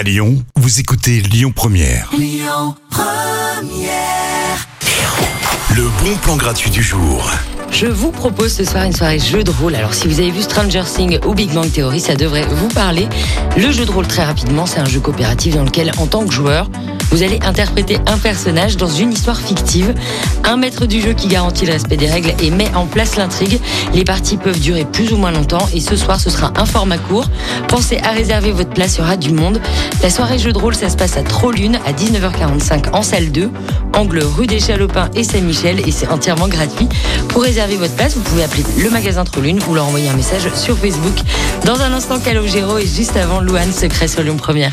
À Lyon, vous écoutez Lyon Première. Le bon plan gratuit du jour. Je vous propose ce soir une soirée jeu de rôle. Alors si vous avez vu Stranger Things ou Big Bang Theory, ça devrait vous parler. Le jeu de rôle très rapidement, c'est un jeu coopératif dans lequel en tant que joueur, vous allez interpréter un personnage dans une histoire fictive. Un maître du jeu qui garantit le respect des règles et met en place l'intrigue. Les parties peuvent durer plus ou moins longtemps et ce soir ce sera un format court. Pensez à réserver votre place, il y du monde. La soirée jeu de rôle, ça se passe à Trollune à 19h45 en salle 2, angle rue des Chalopins et Saint-Michel et c'est entièrement gratuit. Pour réserver votre place, vous pouvez appeler le magasin Trollune ou leur envoyer un message sur Facebook. Dans un instant, Calogero et juste avant Louane, secret sur Lyon Première.